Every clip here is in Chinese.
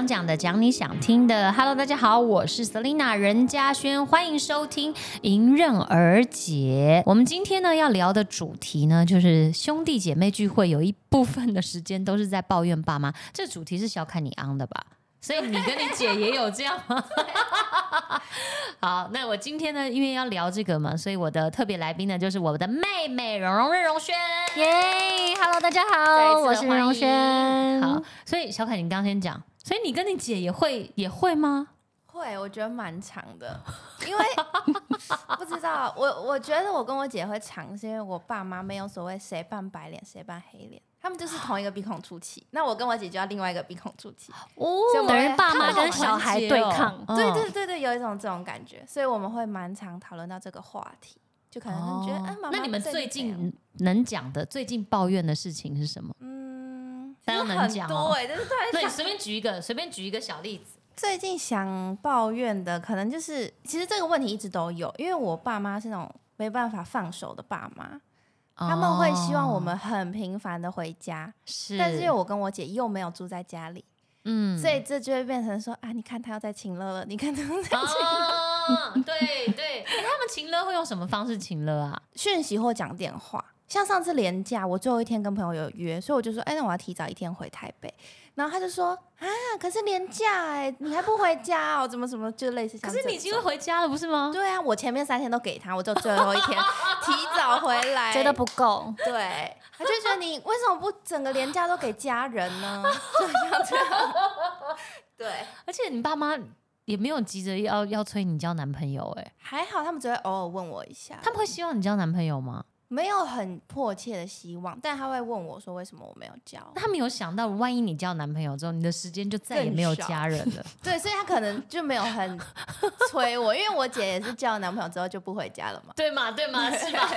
想讲的，讲你想听的。Hello，大家好，我是 Selina 任嘉轩，欢迎收听《迎刃而解》。我们今天呢要聊的主题呢，就是兄弟姐妹聚会，有一部分的时间都是在抱怨爸妈。这主题是小凯你昂的吧？所以你跟你姐也有这样吗？好，那我今天呢，因为要聊这个嘛，所以我的特别来宾呢，就是我的妹妹蓉蓉任荣轩。耶，Hello，大家好，我是荣轩。好，所以小凯，你刚刚先讲，所以你跟你姐也会也会吗？会，我觉得蛮长的，因为不知道我，我觉得我跟我姐会长，是因为我爸妈没有所谓谁扮白脸谁扮黑脸，他们就是同一个鼻孔出气，那我跟我姐就要另外一个鼻孔出气，哦所以我们会等于爸妈跟小孩对抗，哦对对对对，有一种这种感觉，所以我们会蛮常讨论到这个话题，就可能觉得，哦哎、妈妈那你们最近能讲的、最近抱怨的事情是什么？很能讲哦多哎、就是突然想那你随便举一个，随便举一个小例子。最近想抱怨的，可能就是其实这个问题一直都有，因为我爸妈是那种没办法放手的爸妈，他们会希望我们很频繁的回家，哦是，但是因为我跟我姐又没有住在家里，嗯所以这就会变成说啊，你看他要在请乐了，你看他要在哦，对对，那他们请乐会用什么方式请乐啊？讯息或讲电话。像上次连假，我最后一天跟朋友有约，所以我就说，哎、那我要提早一天回台北。然后他就说，啊，可是连假哎、你还不回家哦？怎么怎么，就类似像这可是你已经回家了，不是吗？对啊，我前面三天都给他，我就最后一天 提早回来，觉得不够，对，他就觉得你为什么不整个年假都给家人呢？就像这样，对，而且你爸妈也没有急着要要催你交男朋友，哎，还好他们只会偶尔问我一下，他们会希望你交男朋友吗？没有很迫切的希望，但他会问我说为什么我没有交。那他没有想到，万一你交男朋友之后，你的时间就再也没有家人了。对，所以他可能就没有很催我，因为我姐也是交了男朋友之后就不回家了嘛。对嘛，对嘛，是吧？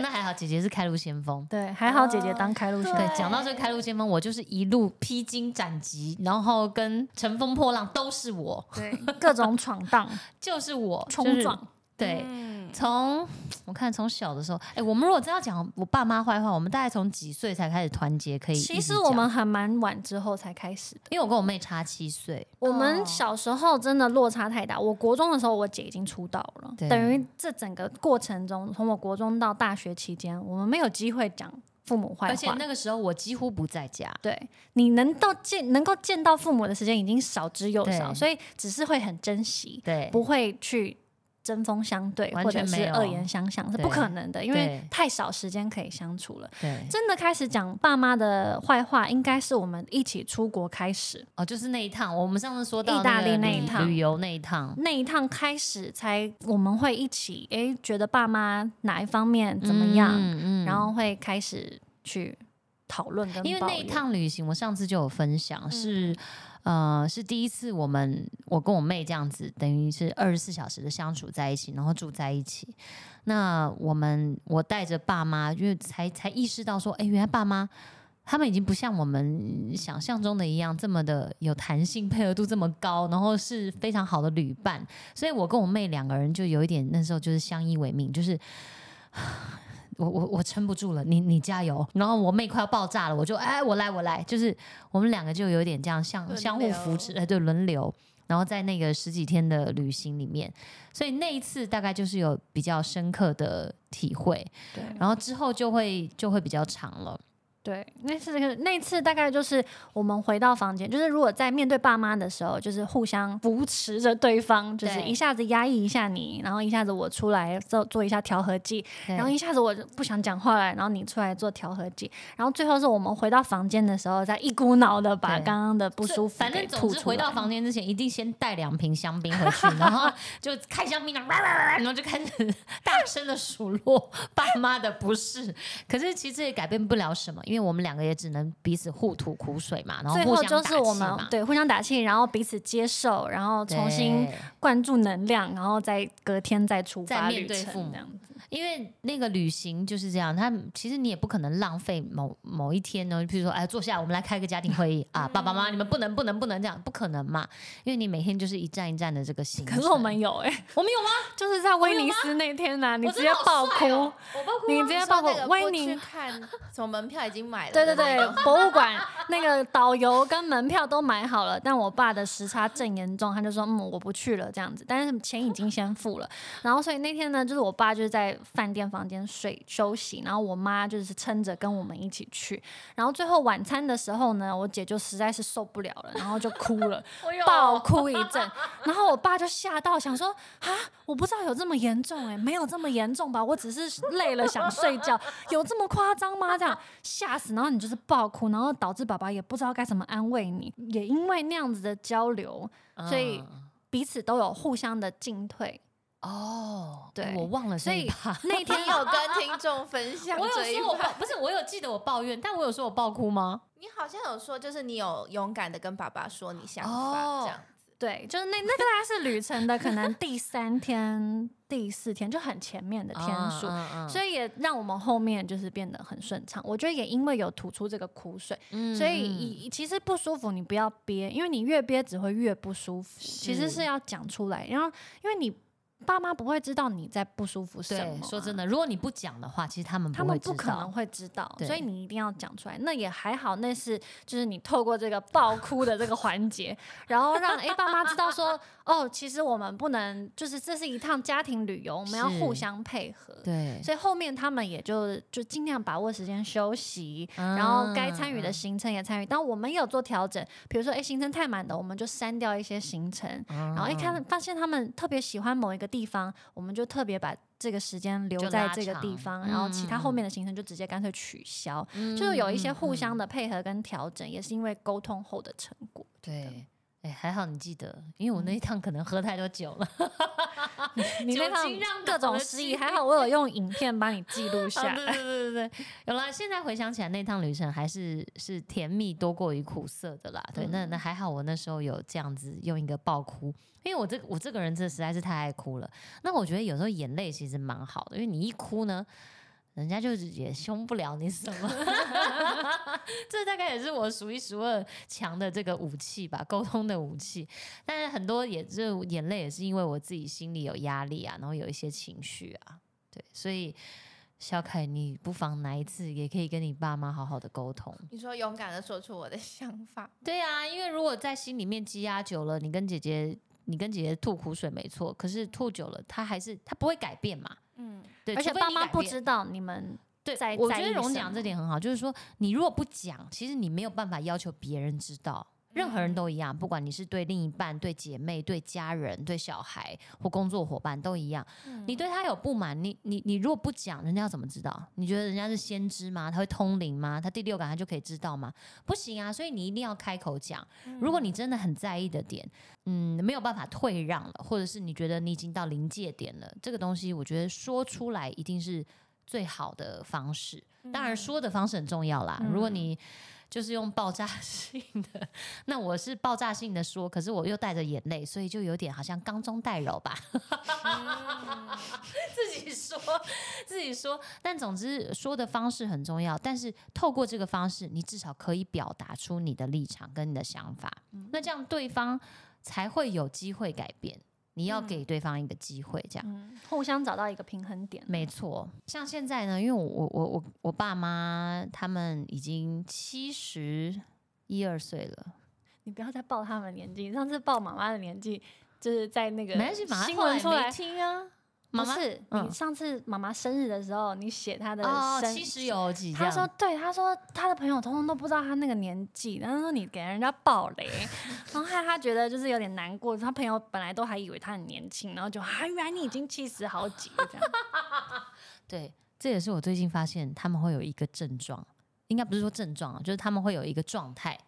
那还好，姐姐是开路先锋。对，还好姐姐当开路先对对，讲到这个开路先锋，我就是一路披荆斩棘，然后跟乘风破浪都是我，对，各种闯荡、就是我冲撞，，就是对，嗯，从 我看从小的时候，哎，我们如果真要讲我爸妈坏话，我们大概从几岁才开始团结？可以？其实我们还蛮晚之后才开始的。因为我跟我妹差七岁，我们小时候真的落差太大。我国中的时候，我姐已经出道了，等于这整个过程中，从我国中到大学期间，我们没有机会讲父母坏话而且。那个时候我几乎不在家。对你能到见能够见到父母的时间已经少之又少，所以只是会很珍惜，对，不会去针锋相对或者是恶言相向，是不可能的，因为太少时间可以相处了。对，真的开始讲爸妈的坏话，应该是我们一起出国开始哦，就是那一趟，我们上次说到意大利那一趟旅游那一趟，那一趟开始，才我们会一起诶，觉得爸妈哪一方面怎么样，嗯然后会开始去讨论跟因为那一趟旅行，我上次就有分享，是呃是第一次我们我跟我妹这样子，等于是二十四小时的相处在一起，然后住在一起。那我们我带着爸妈，因为才才意识到说，哎，原来爸妈。他们已经不像我们想象中的一样这么的有弹性，配合度这么高，然后是非常好的旅伴。所以我跟我妹两个人就有一点那时候就是相依为命，就是我我我撑不住了，你你加油。然后我妹快要爆炸了，我就哎我来我来，就是我们两个就有点这样相相互扶持，哎对轮流。然后在那个十几天的旅行里面，所以那一次大概就是有比较深刻的体会，对然后之后就会就会比较长了。对，那次那次大概就是我们回到房间，就是如果在面对爸妈的时候，就是互相扶持着对方，就是一下子压抑一下你，然后一下子我出来做做一下调和剂，然后一下子我就不想讲话了，然后你出来做调和剂，然后最后是我们回到房间的时候，再一股脑的把刚刚的不舒服反正给总之回到房间之前，一定先带两瓶香槟回去，然后就开香槟了，然后就开始 大声的数落爸妈的不是。可是其实也改变不了什么，因为我们两个也只能彼此互吐苦水嘛，然后最后就是我们。对互相打气，然后彼此接受，然后重新对灌注能量，然后再隔天再出发旅程对父母这样子。因为那个旅行就是这样，他其实你也不可能浪费某某一天呢，比如说，哎，坐下来我们来开个家庭会议啊，爸爸妈妈你们不能不能不能这样，不可能嘛，因为你每天就是一站一站的这个行程。可是我们有哎、我们有吗？就是在威尼斯那天呢、你直接爆哭，我爆哭你直接爆哭威尼斯看从门票已经买了，对对对博物馆那个导游跟门票都买好了，但我爸的时差正严重，他就说嗯我不去了这样子，但是钱已经先付了，然后所以那天呢，就是我爸就是在饭店房间睡休息，然后我妈就是撑着跟我们一起去，然后最后晚餐的时候呢，我姐就实在是受不了了，然后就哭了。爆哭一阵，然后我爸就吓到，想说啊，我不知道有这么严重哎、没有这么严重吧？我只是累了想睡觉，有这么夸张吗？这样吓死，然后你就是爆哭，然后导致爸爸也不知道该怎么安慰你，也因为那样子的交流，所以嗯彼此都有互相的进退。哦，对我忘了所以。那天有跟听众分享我有说我抱，不是我有记得我抱怨，但我有说我爆哭吗？你好像有说，就是你有勇敢的跟爸爸说你想法，哦这样子。对，就是那那个大概是旅程的可能第三天、第四天，就很前面的天数。嗯所以也让我们后面就是变得很顺畅。我觉得也因为有吐出这个苦水，以所以以其实不舒服你不要憋，因为你越憋只会越不舒服。其实是是要讲出来，然后因为你爸妈不会知道你在不舒服什么、对，说真。的，如果你不讲的话，其实他们他们不可能。会知道，所以你一定要讲出来。那也还好，那是就是你透过这个爆哭的这个环节，然后让哎、诶爸妈知道说，哦，其实我们不能，就是这是一趟家庭旅游，我们要互相配合。对，所以后面他们也就就尽量把握时间休息，然然后该参与的行程也参与。但我们也有做调整，比如说，哎，行程太满的，我们就删掉一些行程。然然后一看发现他们特别喜欢某一个地方，我们就特别把这个时间留在这个地方，然后其他嗯后面的行程就直接干脆取消，就是有一些互相的配合跟调整，也是因为沟通后的成果。对。哎，还好你记得，因为我那一趟可能喝太多酒了，你那趟让各种失忆，还好我有用影片帮你 记录下来。对对对对，有啦。现在回想起来，那趟旅程还是是甜蜜多过于苦涩的啦。对，那那还好，我那时候有这样子用一个爆哭，因为我这我这个人真的实在是太爱哭了。那我觉得有时候眼泪其实蛮好的，因为你一哭呢。人家就是也凶不了你什么，这大概也是我数一数二强的这个武器吧，沟通的武器。但是很多也是眼泪也是因为我自己心里有压力啊，然后有一些情绪啊，对，所以小凯，你不妨哪一次也可以跟你爸妈好好的沟通。你说勇敢的说出我的想法，对啊，因为如果在心里面积压久了，你跟姐姐，你跟姐姐吐苦水没错，可是吐久了，她还是她不会改变嘛。嗯，对，而且爸妈不知道你们对在，我觉得荣讲这点很好，就是说你如果不讲，其实你没有办法要求别人知道。任何人都一样，不管你是对另一半、对姐妹、对家人、对小孩或工作伙伴都一样。你对他有不满，你你你如果不讲，人家要怎么知道？你觉得人家是先知吗？他会通灵吗？他第六感他就可以知道吗？不行啊！所以你一定要开口讲。如果你真的很在意的点，嗯，没有办法退让了，或者是你觉得你已经到临界点了，这个东西我觉得说出来一定是最好的方式。当然，说的方式很重要啦。如果你就是用爆炸 性的，那我是爆炸性的说，可是我又带着眼泪，所以就有点好像刚中带柔吧。自己说，自己说，但总之说的方式很重要。但是透过这个方式，你至少可以表达出你的立场跟你的想法，那这样对方才会有机会改变。你要给对方一个机会，这样。嗯，互相找到一个平衡点。没错，像现在呢，因为我我我我我爸妈他们已经七十一二岁了，你不要再报他们年纪，上次报妈妈的年纪，就是在那个没关系，马上新后来没闻出来。听啊。妈妈不是嗯你上次妈妈生日的时候，你写她的哦，生七十有几这样？他说：“对，他说他的朋友通通都不知道他那个年纪，然后说你给人家爆雷，然后害他觉得就是有点难过。他朋友本来都还以为他很年轻，然后就啊，原来你已经七十好几了这样。对，这也是我最近发现他们会有一个症状，应该不是说症状啊，就是他们会有一个状态。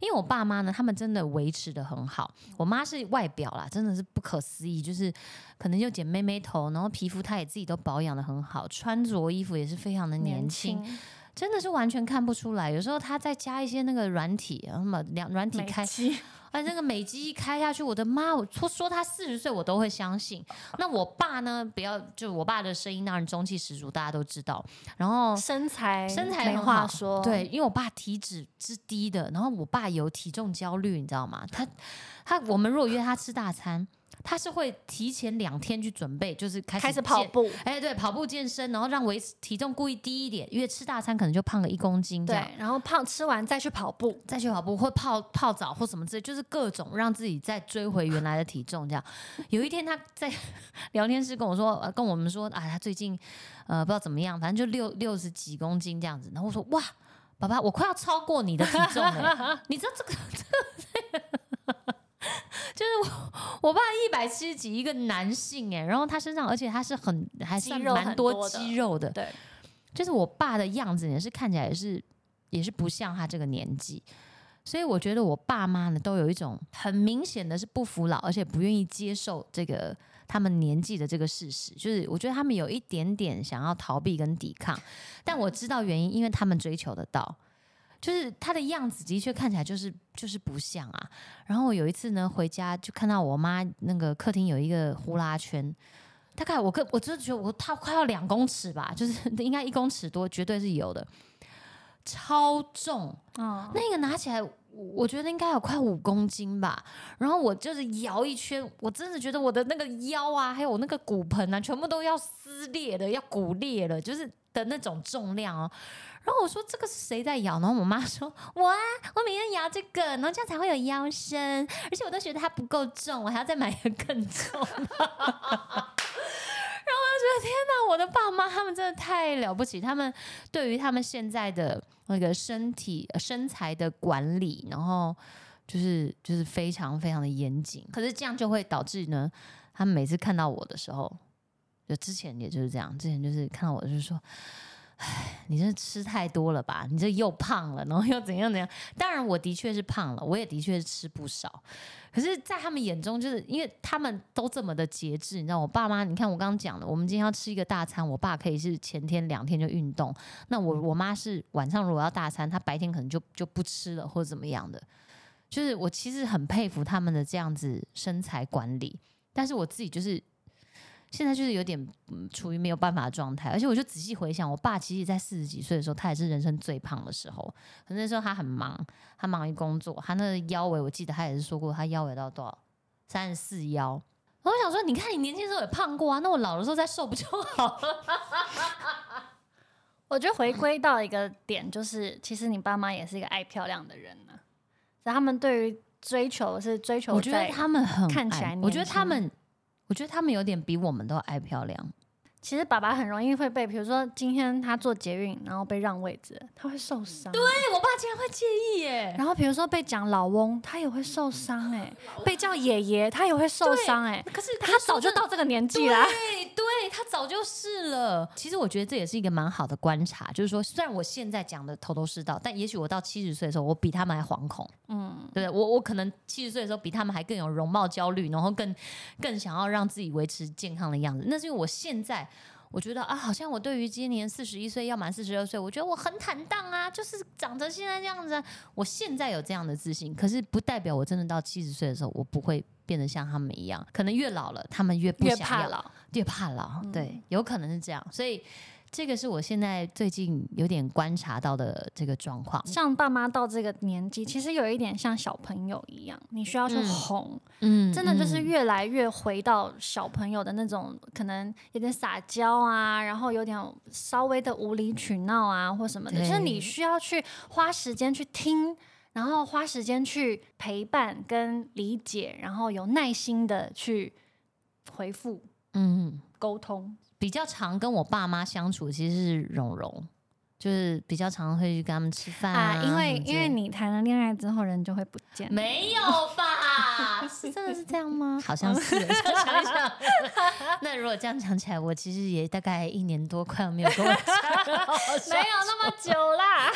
因为我爸妈呢，他们真的维持的很好。我妈是外表啦，真的是不可思议，就是可能就剪妹妹头，然后皮肤她也自己都保养的很好，穿着衣服也是非常的年轻，真的是完全看不出来。有时候他再加一些那个软体，什么两软体开美肌反正这个美肌一开下去，我的妈！我说说他四十岁，我都会相信。那我爸呢？不要，就我爸的声音当然中气十足，大家都知道。然后身材身材没话说，对，因为我爸体脂是低的，然后我爸有体重焦虑，你知道吗？他他我们如果约他吃大餐，他是会提前两天去准备，就是开始开始跑。步，哎，对，跑步健身，然后让维持体重故意低一点，因为吃大餐可能就胖了一公斤这样。对，然后胖吃完再去跑步，再去跑步或泡泡澡或什么之类，就是各种让自己再追回原来的体重。这样，有一天他在聊天室跟我说，呃，跟我们说，啊，他最近呃不知道怎么样，反正就六六十几公斤这样子。然后我说，哇，爸爸，我快要超过你的体重了，你知道这个这个。就是我，我爸一百七十几，一个男性哎，然后他身上，而且他是很还算蛮多肌肉的，对，就是我爸的样子也是看起来也是也是不像他这个年纪，所以我觉得我爸妈呢都有一种很明显的是不服老，而且不愿意接受这个他们年纪的这个事实，就是我觉得他们有一点点想要逃避跟抵抗，但我知道原因，因为他们追求得到。就是他的样子的确看起来就是就是不像啊。然后我有一次呢回家就看到我妈那个客厅有一个呼啦圈，大概我跟我真的觉得我它快要两公尺吧，就是应该一公尺多，绝对是有的，超重。嗯，那个拿起来，我觉得应该有快五公斤吧。然后我就是摇一圈，我真的觉得我的那个腰啊，还有我那个骨盆啊，全部都要撕裂的，要骨裂了，就是的那种重量哦。然后我说这个是谁在摇？然后我妈说我啊，我每天摇这个，然后这样才会有腰身，而且我都觉得它不够重，我还要再买一个更重的。然后我就觉得天哪，我的爸妈他们真的太了不起，他们对于他们现在的那个身体身材的管理，然后就是就是非常非常的严谨。可是这样就会导致呢，他们每次看到我的时候，就之前也就是这样，之前就是看到我就是说。唉，你这吃太多了吧？你这又胖了，然后又怎样怎样？当然，我的确是胖了，我也的确是吃不少。可是，在他们眼中，就是因为他们都这么的节制，你知道，我爸妈，你看我刚刚讲的，我们今天要吃一个大餐，我爸可以是前天两天就运动，那我我妈是晚上如果要大餐，她白天可能就就不吃了或者怎么样的。就是我其实很佩服他们的这样子身材管理，但是我自己就是现在就是有点嗯处于没有办法的状态，而且我就仔细回想，我爸其实在四十几岁的时候，他也是人生最胖的时候，可是那时候他很忙，他忙于工作，他那个腰围我记得他也是说过，他腰围到多少三十四腰。我想说，你看你年轻的时候也胖过啊，那我老的时候再瘦不就好了？我觉得回归到一个点，就是其实你爸妈也是一个爱漂亮的人呢、所以他们对于追求是追求我觉得他们很看起来爱我觉得他们，我觉得他们有点比我们都爱漂亮。其实爸爸很容易会被，比如说今天他坐捷运，然后被让位置，他会受伤。对，哎，我爸竟然会介意耶！然后比如说被讲老翁，他也会受伤哎、被叫爷爷，他也会受伤哎、可是他早就到这个年纪啦。对对，他早就是了。其实我觉得这也是一个蛮好的观察，就是说，虽然我现在讲的头头是道，但也许我到七十岁的时候，我比他们还惶恐，嗯，对不对？我我可能七十岁的时候比他们还更有容貌焦虑，然后更更想要让自己维持健康的样子。那是因为我现在。我觉得啊，好像我对于今年四十一岁要满四十二岁，我觉得我很坦荡啊，就是长成现在这样子、啊。我现在有这样的自信，可是不代表我真的到七十岁的时候，我不会变得像他们一样。可能越老了，他们越不越想要怕老。越怕老，对，有可能是这样，所以这个是我现在最近有点观察到的这个状况。像爸妈到这个年纪，其实有一点像小朋友一样，你需要去嗯哄，嗯真的就是嗯越来越回到小朋友的那种，可能有点撒娇啊，然后有点稍微的无理取闹啊，或什么的，就是你需要去花时间去听。然后花时间去陪伴跟理解，然后有耐心的去回复嗯，沟通。比较常跟我爸妈相处其实是蓉蓉，就是比较常会去跟他们吃饭啊，因为因为你谈了恋爱之后，人就会不见。没有吧？是真的是这样吗？好像是，想一想。那如果这样讲起来，我其实也大概一年多快要没有跟我家人好好相处没有那么久啦。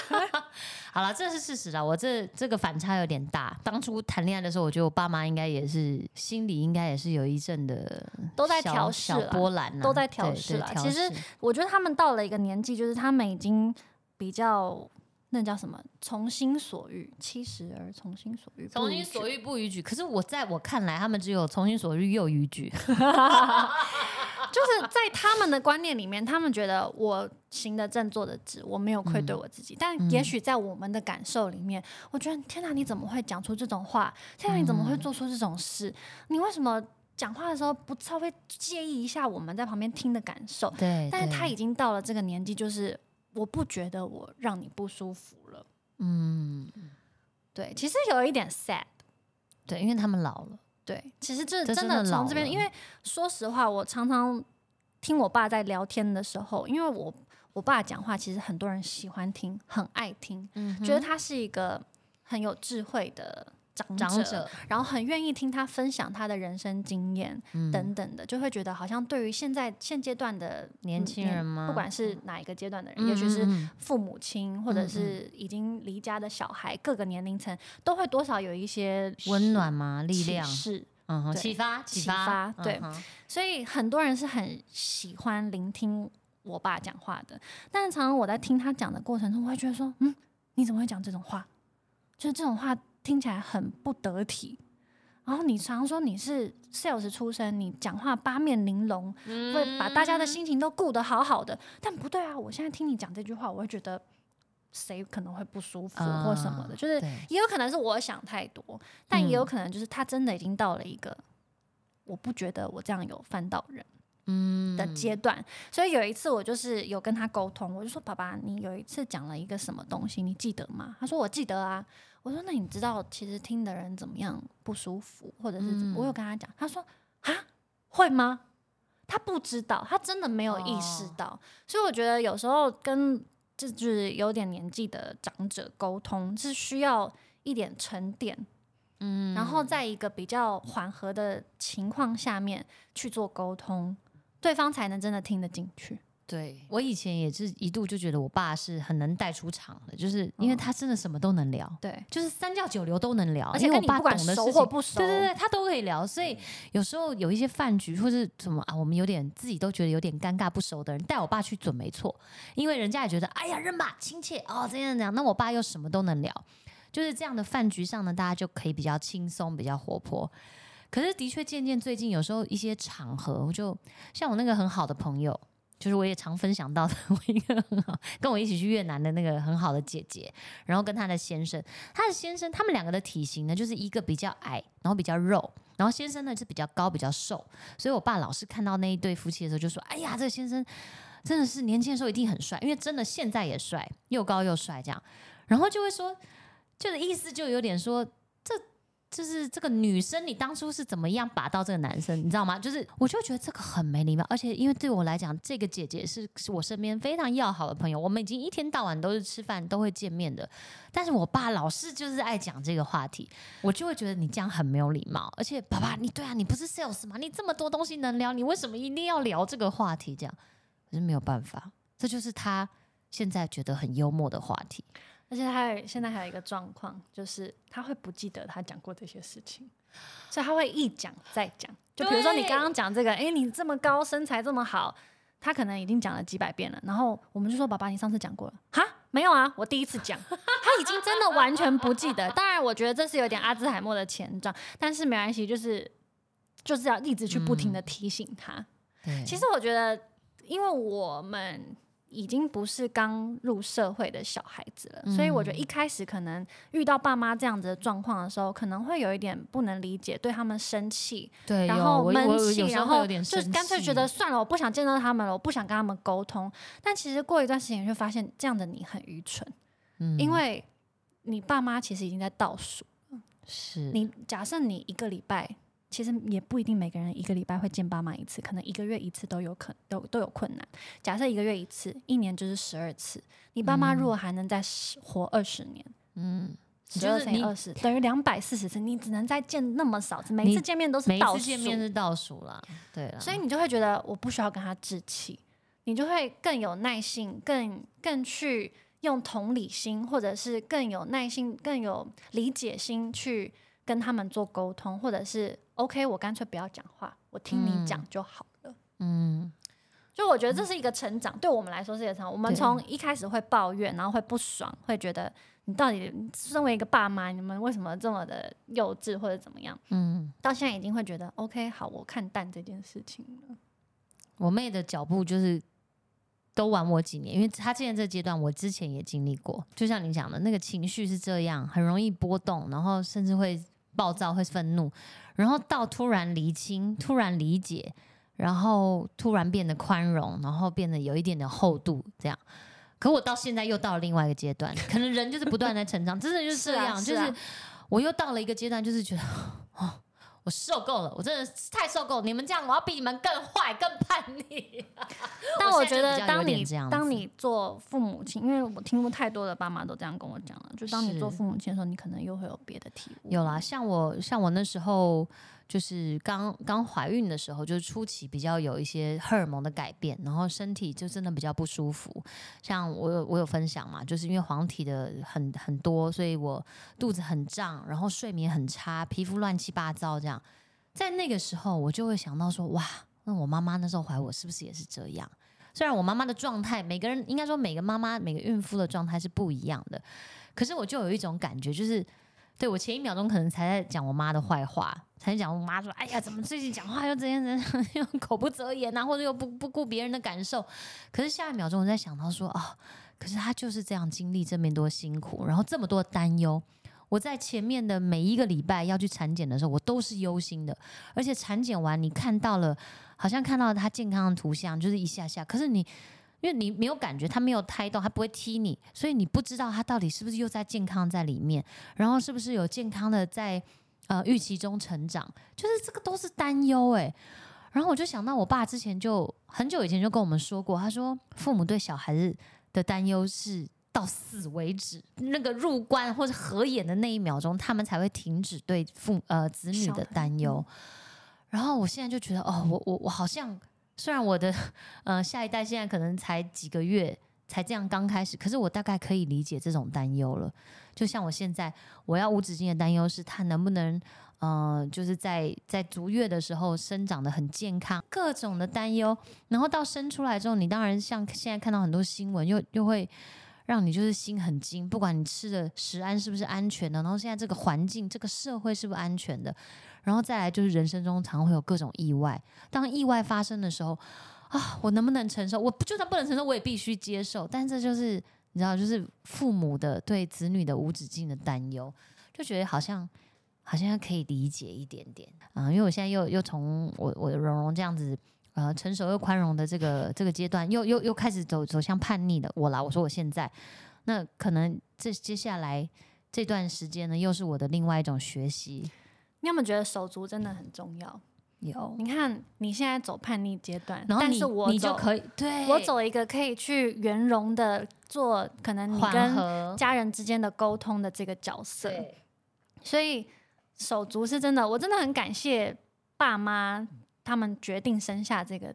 好了，这是事实啦。我这这个反差有点大。当初谈恋爱的时候，我觉得我爸妈应该也是心里应该也是有一阵的都在调试小波澜、啊，都在调试对调啦其实我觉得他们到了一个年纪，就是他们已经比较那叫什么？从心所欲，七十而从心所欲，从心所欲。不逾矩。可是我在我看来，他们只有从心所欲又逾矩。就是在他们的观念里面，他们觉得我行得正，坐得直，我没有愧对我自己。但也许在我们的感受里面，我觉得天哪，你怎么会讲出这种话？天哪，你怎么会做出这种事？你为什么讲话的时候不稍微介意一下我们在旁边听的感受？对，但是他已经到了这个年纪，就是我不觉得我让你不舒服了。嗯，对，其实有一点 sad。对，因为他们老了。对，其实这真的从这边，因为说实话，我常常听我爸在聊天的时候，因为我我爸讲话，其实很多人喜欢听，很爱听，嗯觉得他是一个很有智慧的长者，长者然后很愿意听他分享他的人生经验、嗯等等的，就会觉得好像对于现在现阶段的年轻人吗不管是哪一个阶段的人，嗯也许是父母亲，或者嗯是已经离家的小孩，各个年龄层都会多少有一些温暖吗？力量，是。嗯启发，启发发，对所以很多人是很喜欢聆听我爸讲话的，但是常常我在听他讲的过程中，我会觉得说，嗯，你怎么会讲这种话？就是这种话听起来很不得体。然后你常说你是 sales 出身，你讲话八面玲珑，会把大家的心情都顾得好好的，但不对啊！我现在听你讲这句话，我会觉得谁可能会不舒服或什么的，啊就是也有可能是我想太多，但也有嗯可能就是他真的已经到了一个我不觉得我这样有犯到人嗯的阶段。所以有一次我就是有跟他沟通，我就说：“爸爸，你有一次讲了一个什么东西，你记得吗？”他说：“我记得啊。”我说：“那你知道其实听的人怎么样不舒服，或者是怎么？”嗯我有跟他讲，他说：“啊，会吗？”他不知道，他真的没有意识哦到。所以我觉得有时候跟这就是有点年纪的长者沟通是需要一点沉淀，嗯然后在一个比较缓和的情况下面去做沟通，对方才能真的听得进去。对我以前也是一度就觉得我爸是很能带出场的，就是因为他真的什么都能聊，对，就是三教九流都能聊，而且我爸跟你不管熟懂的事情。或不熟，对对对，他都可以聊，所以有时候有一些饭局或是什么啊，我们有点自己都觉得有点尴尬不熟的人，带我爸去准没错，因为人家也觉得哎呀认吧亲切哦这样这样，那我爸又什么都能聊，就是这样的饭局上呢，大家就可以比较轻松，比较活泼。可是的确渐渐最近有时候一些场合，我就像我那个很好的朋友，就是我也常分享到的，我一个很好跟我一起去越南的那个很好的姐姐，然后跟她的先生，她的先生他们两个的体型呢，就是一个比较矮，然后比较肉，然后先生呢是比较高比较瘦，所以我爸老是看到那一对夫妻的时候就说：“哎呀，这个先生真的是年轻的时候一定很帅，因为真的现在也帅，又高又帅这样。”然后就会说，就是意思就有点说。就是这个女生，你当初是怎么样把到这个男生，你知道吗？就是我就觉得这个很没礼貌，而且因为对我来讲，这个姐姐是是我身边非常要好的朋友，我们已经一天到晚都是吃饭都会见面的。但是我爸老是就是爱讲这个话题，我就会觉得你这样很没有礼貌。而且爸爸，你对啊，你不是 sales 吗？你这么多东西能聊，你为什么一定要聊这个话题？这样可是没有办法，这就是他现在觉得很幽默的话题。而且还有现在还有一个状况，就是他会不记得他讲过这些事情，所以他会一讲再讲。就比如说你刚刚讲这个，哎、你这么高，身材这么好，他可能已经讲了几百遍了。然后我们就说：“爸爸，你上次讲过了？”哈，没有啊，我第一次讲。他已经真的完全不记得。当然，我觉得这是有点阿兹海默的前兆，但是没关系，就是就是要一直去不停的提醒他。对，其实我觉得，因为我们已经不是刚入社会的小孩子了，所以我觉得一开始可能遇到爸妈这样子的状况的时候，可能会有一点不能理解，对他们生气，对，然后闷气，然后就干脆觉得算了，我不想见到他们了，我不想跟他们沟通。但其实过一段时间，你会发现这样的你很愚蠢，嗯因为你爸妈其实已经在倒数。是你假设你一个礼拜，其实也不一定每个人一个礼拜会见爸妈一次，可能一个月一次都有可都都有困难。假设一个月一次，一年就是十二次。你爸妈如果还能再活二十年，嗯，十二乘以二十等于两百四十次，你只能再见那么少次，每次见面都是倒数。次见面是倒数啦，对啦，所以你就会觉得我不需要跟他置气，你就会更有耐性，更更去用同理心，或者是更有耐心、更有理解心去跟他们做沟通，或者是 OK，我干脆不要讲话，我听你讲就好了。嗯，就我觉得这是一个成长，对我们来说是一个成长。我们从一开始会抱怨，然后会不爽，会觉得你到底身为一个爸妈，你们为什么这么的幼稚或者怎么样？嗯，到现在已经会觉得 OK，好，我看淡这件事情了。我妹的脚步就是都晚我几年，因为她现在这阶段，我之前也经历过。就像你讲的，那个情绪是这样，很容易波动，然后甚至会暴躁、会愤怒，然后到突然厘清、突然理解，然后突然变得宽容，然后变得有一点点厚度，这样。可我到现在又到了另外一个阶段，可能人就是不断在成长，真的就是这样，是啊就是我又到了一个阶段，就是觉得哦。我受够了，我真的是太受够了！你们这样，我要比你们更坏、更叛逆。但我觉得当你当你做父母亲，因为我听过太多的爸妈都这样跟我讲了，就当你做父母亲的时候，你可能又会有别的体悟。有啦，像我像我那时候就是刚刚怀孕的时候，就是初期比较有一些荷尔蒙的改变，然后身体就真的比较不舒服。像我有我有分享嘛，就是因为黄体的很很多，所以我肚子很胀，然后睡眠很差，皮肤乱七八糟这样。在那个时候，我就会想到说，哇，那我妈妈那时候怀我是不是也是这样？虽然我妈妈的状态，每个人应该说每个妈妈每个孕妇的状态是不一样的，可是我就有一种感觉，就是对我前一秒钟可能才在讲我妈的坏话，才讲我妈说，哎呀，怎么最近讲话又这样子，又口不择言啊，或者又不不顾别人的感受。可是下一秒钟我在想到说，啊，可是她就是这样经历这么多辛苦，然后这么多担忧。我在前面的每一个礼拜要去产检的时候，我都是忧心的，而且产检完你看到了，好像看到他健康的图像，就是一下下，可是你。因为你没有感觉，他没有胎动，他不会踢你，所以你不知道他到底是不是又在健康在里面，然后是不是有健康的在呃预期中成长，就是这个都是担忧哎。然后我就想到我爸之前就很久以前就跟我们说过，他说父母对小孩子的担忧是到死为止，那个入关或者合眼的那一秒钟，他们才会停止对父呃子女的担忧。然后我现在就觉得哦，我我我好像虽然我的呃下一代现在可能才几个月。才这样刚开始，可是我大概可以理解这种担忧了。就像我现在，我要无止境的担忧是他能不能，呃，就是在在足月的时候生长得很健康，各种的担忧。然后到生出来之后，你当然像现在看到很多新闻，又又会让你就是心很惊，不管你吃的食安是不是安全的，然后现在这个环境、这个社会是不是安全的，然后再来就是人生中常会有各种意外。当意外发生的时候，啊，我能不能承受？我就算不能承受，我也必须接受。但这就是你知道，就是父母的对子女的无止境的担忧，就觉得好像好像可以理解一点点啊、因为我现在又又从我我蓉蓉这样子呃成熟又宽容的这个这个阶段，又又又开始走走向叛逆的我啦。我说我现在那可能这接下来这段时间呢，又是我的另外一种学习。你有没有觉得手足真的很重要？有，你看你现在走叛逆阶段，然后你但是我就可以对我走一个可以去圆融的做，可能你跟，家人之间的沟通的这个角色。所以手足是真的，我真的很感谢爸妈他们决定生下这个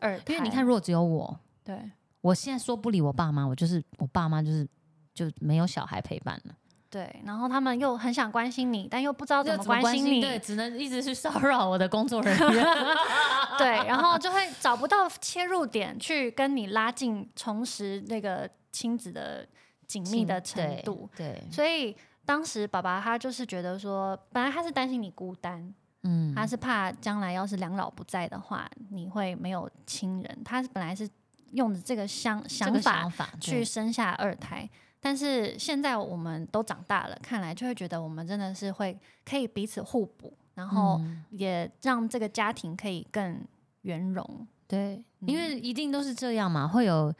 二胎，因为你看，如果只有我，对我现在说不理我爸妈，我就是我爸妈就是就没有小孩陪伴了，对，然后他们又很想关心你，但又不知道怎么关心你，对，只能一直去骚扰我的工作人员。对，然后就会找不到切入点去跟你拉近、重拾那个亲子的紧密的程度。对，所以当时爸爸他就是觉得说，本来他是担心你孤单，嗯，他是怕将来要是两老不在的话，你会没有亲人。他本来是用着这个想想法去生下二胎，但是现在我们都长大了，看来就会觉得我们真的是会可以彼此互补，然后嗯也让这个家庭可以更圆融。对，因嗯为一定都是这样嘛，会有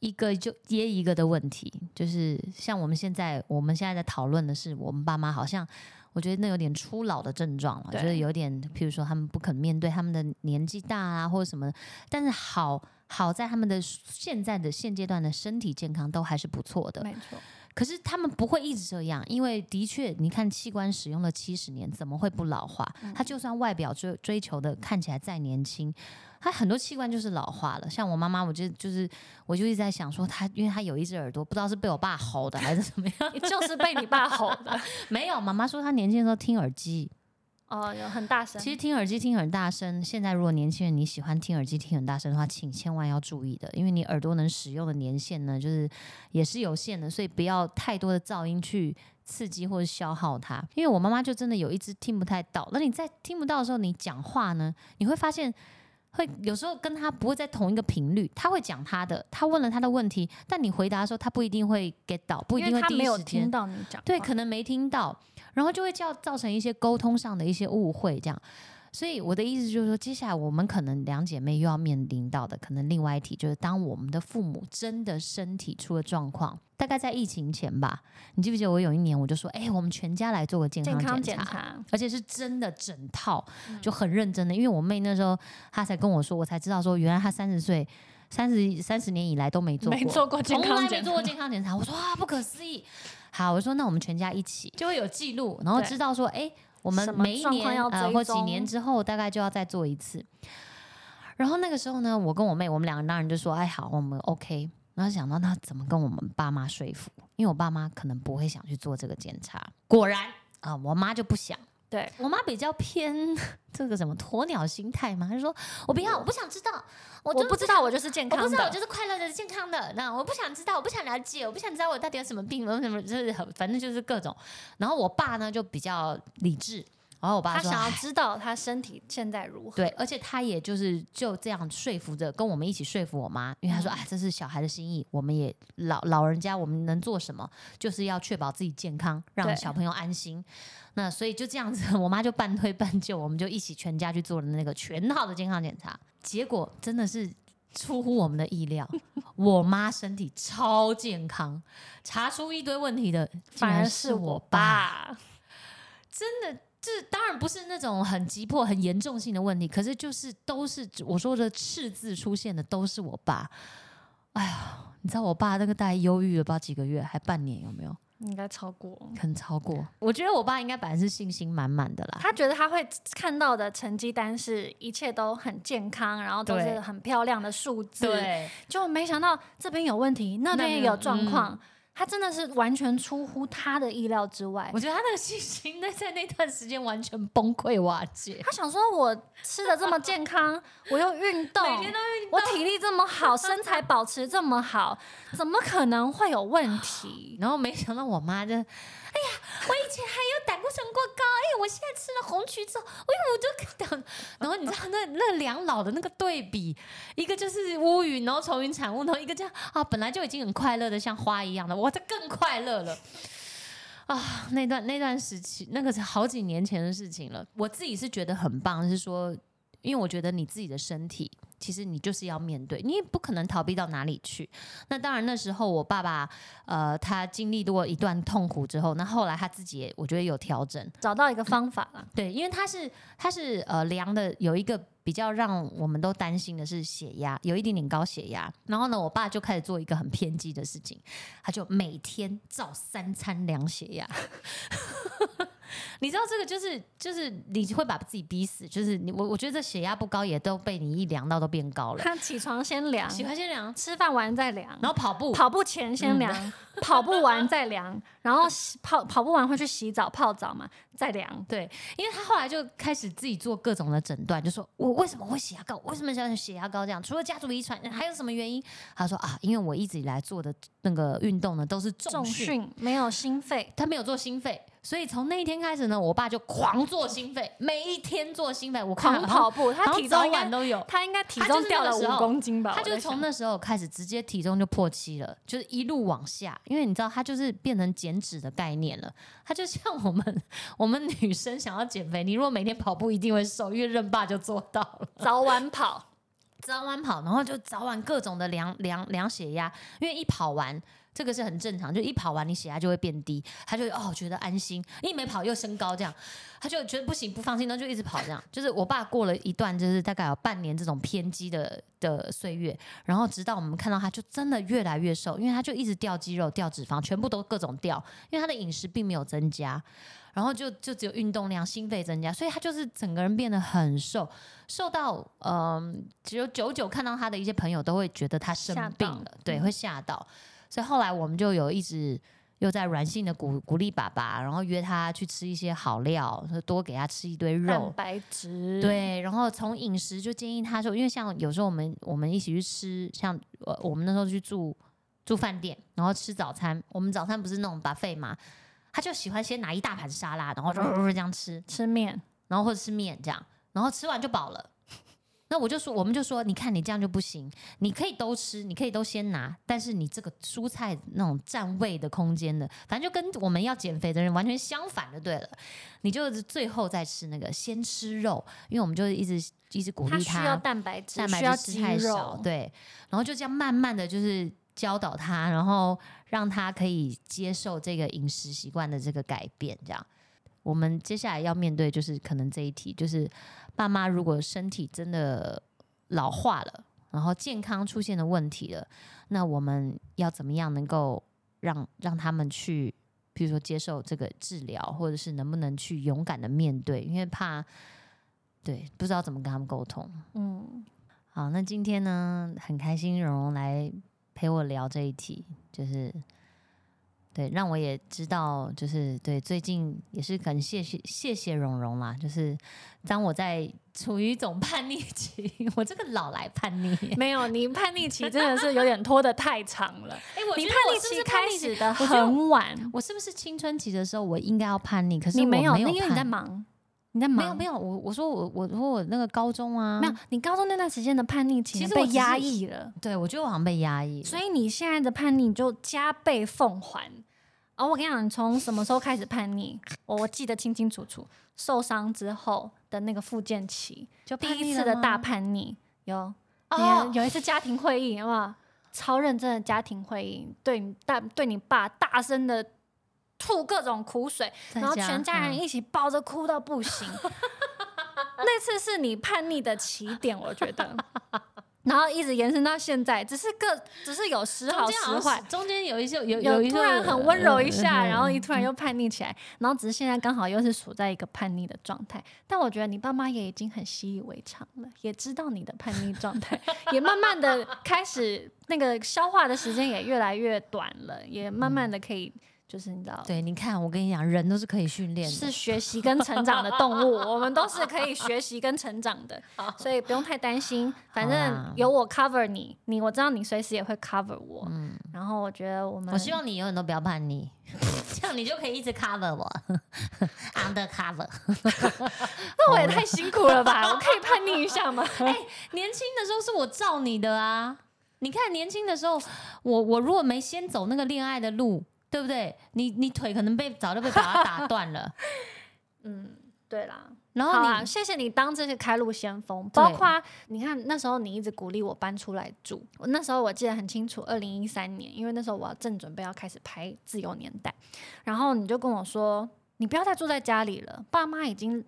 一个就接一个的问题，就是像我们现在我们现在在讨论的是，我们爸妈好像。我觉得那有点初老的症状了，对就是有点，譬如说他们不肯面对他们的年纪大啊，或者什么。但是好好在他们的现在的现阶段的身体健康都还是不错的。没错，可是他们不会一直这样，因为的确，你看器官使用了七十年，怎么会不老化？嗯他就算外表追追求的看起来再年轻，他很多器官就是老化了。像我妈妈，我就就是我就一直在想说，她因为她有一只耳朵，不知道是被我爸吼的还是怎么样，就是被你爸吼的。没有。妈妈说她年轻的时候听耳机，哦，有很大声。其实听耳机听很大声，现在如果年轻人你喜欢听耳机听很大声的话，请千万要注意的，因为你耳朵能使用的年限呢，就是也是有限的，所以不要太多的噪音去刺激或者消耗它。因为我妈妈就真的有一只听不太到，那你在听不到的时候，你讲话呢，你会发现。会有时候跟他不会在同一个频率，他会讲他的，他问了他的问题，但你回答的时候，他不一定会 get 到，不一定会第一时间到你讲，对，可能没听到，然后就会叫造成一些沟通上的一些误会，这样。所以我的意思就是说，接下来我们可能两姐妹又要面临到的，可能另外一题就是，当我们的父母真的身体出了状况，大概在疫情前吧，你记不记得我有一年我就说，哎，我们全家来做个健康检查，而且是真的整套，就很认真的，因为我妹那时候她才跟我说，我才知道说，原来她三十岁，三十三十年以来都没做过，没做过健康检查，没做过健康检查。我说啊，不可思议。好，我说那我们全家一起就会有记录，然后知道说，哎。我们每一年呃或几年之后，大概就要再做一次。然后那个时候呢，我跟我妹，我们两个当然就说：“哎，好，我们 OK。”然后想到那怎么跟我们爸妈说服？因为我爸妈可能不会想去做这个检查。果然啊，我妈就不想。对我妈比较偏这个什么鸵鸟心态嘛，她说我不要，我不想知道，我不知道我就是健康的，我不知道我就是快乐的、健康的。那我不想知道，我不想了解，我不想知道我到底有什么病，什么就是反正就是各种。然后我爸呢就比较理智。然后我爸说，他想要知道他身体现在如何。对，而且他也就是就这样说服着跟我们一起说服我妈，因为他说，哎，这是小孩的心意，我们也老老人家，我们能做什么，就是要确保自己健康，让小朋友安心。那所以就这样子，我妈就半推半就，我们就一起全家去做了那个全套的健康检查。结果真的是出乎我们的意料，我妈身体超健康，查出一堆问题的反而是我爸，真的。这当然不是那种很急迫、很严重性的问题，可是就是都是我说的赤字出现的，都是我爸。哎呀，你知道我爸那个大概忧郁了不知道几个月，还半年有没有？应该超过，可能超过。我觉得我爸应该本来是信心满满的啦，他觉得他会看到的成绩单是一切都很健康，然后都是很漂亮的数字，对，就没想到这边有问题，那边也有状况。他真的是完全出乎他的意料之外。我觉得他那个信心那在那段时间完全崩溃瓦解。他想说：“我吃的这么健康，我又运动，每天都运动，我体力这么好，身材保持这么好，怎么可能会有问题？” 然后没想到我妈就。哎呀，我以前还有胆固醇过高，哎，我现在吃了红曲之后，哎，我就等，然后你知道那那两老的那个对比，一个就是乌云，然后愁云惨雾，然后一个这样啊，本来就已经很快乐的像花一样的，我这更快乐了啊！那段那段时期，那个是好几年前的事情了。我自己是觉得很棒，是说，因为我觉得你自己的身体。其实你就是要面对，你也不可能逃避到哪里去。那当然，那时候我爸爸，呃，他经历过一段痛苦之后，那后来他自己也，我觉得有调整，找到一个方法了。对，因为他是他是呃量的有一个比较让我们都担心的是血压，有一点点高血压。然后呢，我爸就开始做一个很偏激的事情，他就每天照三餐量血压。你知道这个就是就是你会把自己逼死，就是你我我觉得这血压不高也都被你一量到都变高了。他起床先量，起床先量，吃饭完再量，然后跑步，跑步前先量，跑步完再量，然后跑跑步完会去洗澡泡澡嘛，再量。对，因为他后来就开始自己做各种的诊断，就说我为什么会血压高？为什么像血压高这样？除了家族遗传，还有什么原因？他说啊，因为我一直以来做的那个运动呢都是重训，没有心肺，他没有做心肺。所以从那一天开始呢，我爸就狂做心肺，每一天做心肺。我狂跑步，他体重晚都有，他应该体重掉了五公斤吧？他就从那时候开始，直接体重就破七了，就是一路往下。因为你知道，他就是变成减脂的概念了。他就像我们 我们女生想要减肥，你如果每天跑步，一定会瘦，因为任爸就做到了，早晚跑，早晚跑，然后就早晚各种的量量量血压，因为一跑完。这个是很正常，就一跑完你血压就会变低，他就哦觉得安心，一没跑又升高，这样他就觉得不行不放心，然后就一直跑这样。就是我爸过了一段就是大概有半年这种偏激的的岁月，然后直到我们看到他就真的越来越瘦，因为他就一直掉肌肉掉脂肪，全部都各种掉，因为他的饮食并没有增加，然后就就只有运动量、心肺增加，所以他就是整个人变得很瘦，瘦到嗯只有久久看到他的一些朋友都会觉得他生病了，对，会吓到。所以后来我们就有一直又在软性的鼓鼓励爸爸，然后约他去吃一些好料，说多给他吃一堆蛋肉。白质，，对，然后从饮食就建议他说，因为像有时候我们我们一起去吃，像呃我们那时候去住住饭店，然后吃早餐，我们早餐不是那种 buffet 嘛，他就喜欢先拿一大盘沙拉，然后就这样吃，吃面，然后或者吃面这样，然后吃完就饱了。那我就说，我们就说，你看你这样就不行，你可以都吃，你可以都先拿，但是你这个蔬菜那种占位的空间的，反正就跟我们要减肥的人完全相反的对了。你就是最后再吃那个，先吃肉，因为我们就一直一直鼓励他需要蛋白质，蛋白质太少，肉，对，然后就这样慢慢的就是教导他，然后让他可以接受这个饮食习惯的这个改变，这样。我们接下来要面对就是可能这一题，就是爸妈如果身体真的老化了，然后健康出现了问题了，那我们要怎么样能够让让他们去，比如说接受这个治疗，或者是能不能去勇敢的面对，因为怕对不知道怎么跟他们沟通。嗯，好，那今天呢，很开心蓉蓉来陪我聊这一题，就是对，让我也知道，就是对，最近也是很谢谢谢谢蓉蓉啦，就是当我在处于一种叛逆期，我这个老来叛逆，没有，你叛逆期真的是有点拖得太长了。哎、我你叛逆期开始的很晚，我是不是青春期的时候我应该要叛逆？可是你没有，因为你在忙，你在忙，没有没有，我我说我我说我那个高中啊，没有，你高中那段时间的叛逆期被其实被压抑了，对我觉得我好像被压抑，所以你现在的叛逆就加倍奉还。哦，我跟你讲，你从什么时候开始叛逆？我我记得清清楚楚，受伤之后的那个复健期，就第一次的大叛逆，有，哦哦，有一次家庭会议，好不好？超认真的家庭会议，对你大对你爸大声的吐各种苦水，然后全家人嗯一起抱着哭到不行。那次是你叛逆的起点，我觉得。然后一直延伸到现在，只是各只是有时好时坏，中间有一些有有一些突然很温柔一下，嗯然后一突然又叛逆起来，然后只是现在刚好又是处在一个叛逆的状态。但我觉得你爸妈也已经很习以为常了，也知道你的叛逆状态，也慢慢的开始那个消化的时间也越来越短了，也慢慢的可以就是你知道。对，你看，我跟你讲，人都是可以训练的。是学习跟成长的动物，我们都是可以学习跟成长的，所以不用太担心。反正有我 cover 你，你我知道你随时也会 cover 我。嗯，然后我觉得我们，我希望你永远都不要叛逆，这样你就可以一直 cover 我，under cover。那我也太辛苦了吧？我可以叛逆一下吗？哎年轻的时候是我罩你的啊，你看年轻的时候，我我如果没先走那个恋爱的路，对不对？你你腿可能被早就被把它打断了，嗯，对啦。然，后你谢谢你当这些开路先锋，包括你看那时候你一直鼓励我搬出来住，我那时候我记得很清楚，二零一三年，因为那时候我要正准备要开始拍《自由年代》，然后你就跟我说，你不要再住在家里了，爸妈已经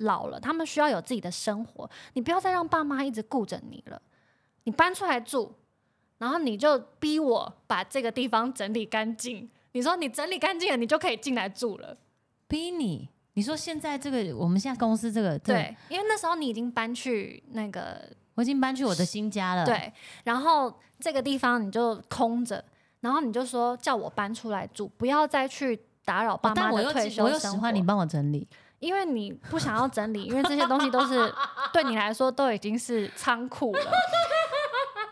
老了，他们需要有自己的生活，你不要再让爸妈一直顾着你了，你搬出来住，然后你就逼我把这个地方整理干净，你说你整理干净了，你就可以进来住了。逼你，你说现在这个我们现在公司这个，这个，对，因为那时候你已经搬去那个我已经搬去我的新家了。，对，然后这个地方你就空着，然后你就说叫我搬出来住，不要再去打扰爸妈的退休我又生活。使唤你帮我整理，因为你不想要整理，因为这些东西都是 对你来说都已经是仓库了。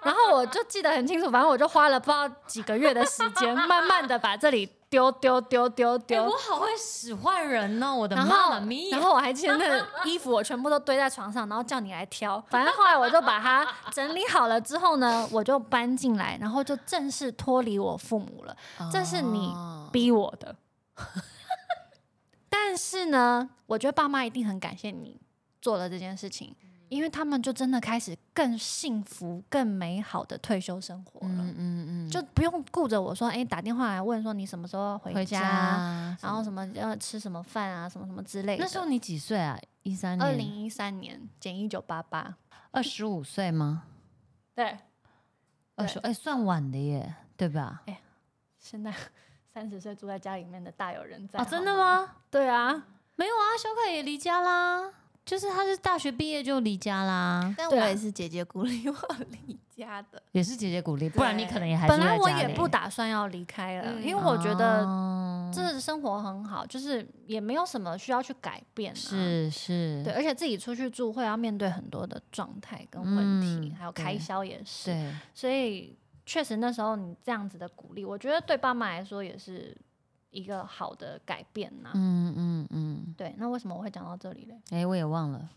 然后我就记得很清楚，反正我就花了不知道几个月的时间，慢慢的把这里丢丢丢丢哎、丢。我好会使唤人哦，我的然妈妈咪！然后我还记得那个衣服，我全部都堆在床上，然后叫你来挑。反正后来我就把它整理好了之后呢，我就搬进来，然后就正式脱离我父母了。这是你哦逼我的。但是呢，我觉得爸妈一定很感谢你做了这件事情，因为他们就真的开始更幸福、更美好的退休生活了，嗯嗯嗯，就不用顾着我说，哎、打电话来问说你什么时候要回回家，家，然后什么要吃什么饭啊，什么什么之类的。那时候你几岁啊？一三年，二零一三年减一九八八，二十五岁吗？对，二十哎，算晚的耶，对吧？哎现在 三十岁住在家里面的大有人在。哦，真的吗？吗？对啊，没有啊，小凯也离家啦。就是他是大学毕业就离家啦，但我也是姐姐鼓励我离家的。也是姐姐鼓励，不然你可能也还本来我也不打算要离开了，嗯因为我觉得哦这生活很好，就是也没有什么需要去改变、啊。。是是，对，而且自己出去住会要面对很多的状态跟问题，嗯还有开销也是。对，所以确实那时候你这样子的鼓励，我觉得对爸妈来说也是一个好的改变呐、嗯嗯嗯，对，那为什么我会讲到这里嘞？哎，我也忘了，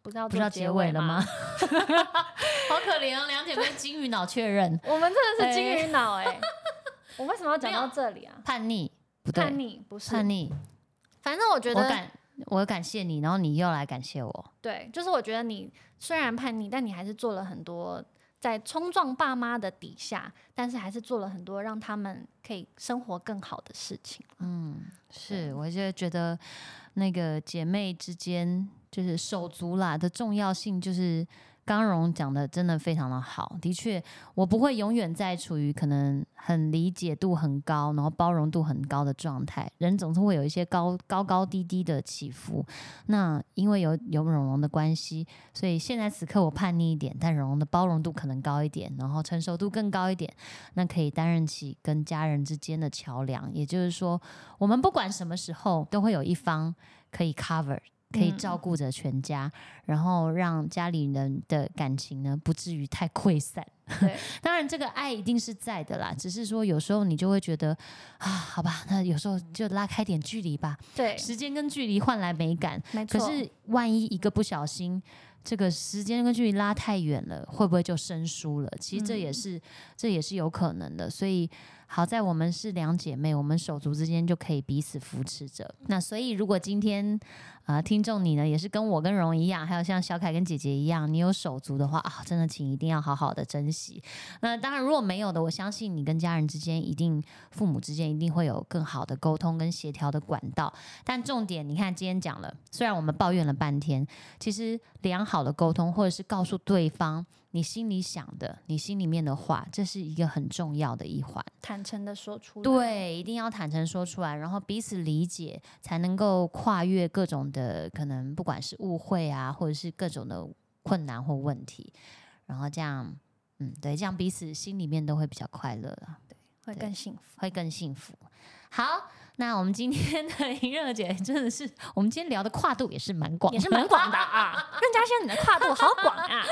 不知道不知道结尾了吗？吗？？好可怜啊，两姐妹金鱼脑确认。我们真的是金鱼脑哎、我为什么要讲到这里啊？叛逆，不对，叛逆不是。叛逆，反正我觉得我感我感谢你，然后你又来感谢我，对，就是我觉得你虽然叛逆，但你还是做了很多在冲撞爸妈的底下，但是还是做了很多让他们可以生活更好的事情。嗯，是，我就觉得那个姐妹之间就是手足啦的重要性，就是刚荣讲的真的非常的好。的确，我不会永远在处于可能很理解度很高，然后包容度很高的状态。人总是会有一些高高高低低的起伏。那因为有有蓉蓉的关系，所以现在此刻我叛逆一点，但蓉蓉的包容度可能高一点，然后成熟度更高一点。那可以担任起跟家人之间的桥梁。也就是说，我们不管什么时候都会有一方可以 cover。可以嗯照顾着全家，然后让家里人的感情呢不至于太溃散。对，当然，这个爱一定是在的啦，只是说有时候你就会觉得啊，好吧，那有时候就拉开点距离吧，对，时间跟距离换来美感。没错。可是万一一个不小心，这个时间跟距离拉太远了，会不会就生疏了？其实这也嗯是、这也是有可能的。所以好在我们是两姐妹，我们手足之间就可以彼此扶持着。那所以如果今天啊、听众你呢也是跟我跟荣一样，还有像小凯跟姐姐一样，你有手足的话啊，真的请一定要好好的珍惜。那当然如果没有的，我相信你跟家人之间一定父母之间一定会有更好的沟通跟协调的管道。但重点，你看今天讲了，虽然我们抱怨了半天，其实良好的沟通，或者是告诉对方你心里想的、你心里面的话，这是一个很重要的一环。坦诚的说出来。对，一定要坦诚说出来，然后彼此理解，才能够跨越各种的可能，不管是误会啊，或者是各种的困难或问题，然后这样，嗯，对，这样彼此心里面都会比较快乐了。会更幸福。会更幸福。好，那我们今天的莹热姐真的是，我们今天聊的跨度也是蛮广，也是蛮广的啊，任嘉轩，你的跨度好广啊！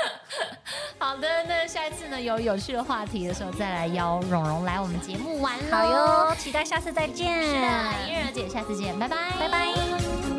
好的，那下一次呢有有趣的话题的时候，再来邀蓉蓉来我们节目玩。好哟，期待下次再见。是的，莹热姐，下次见，拜拜，拜拜。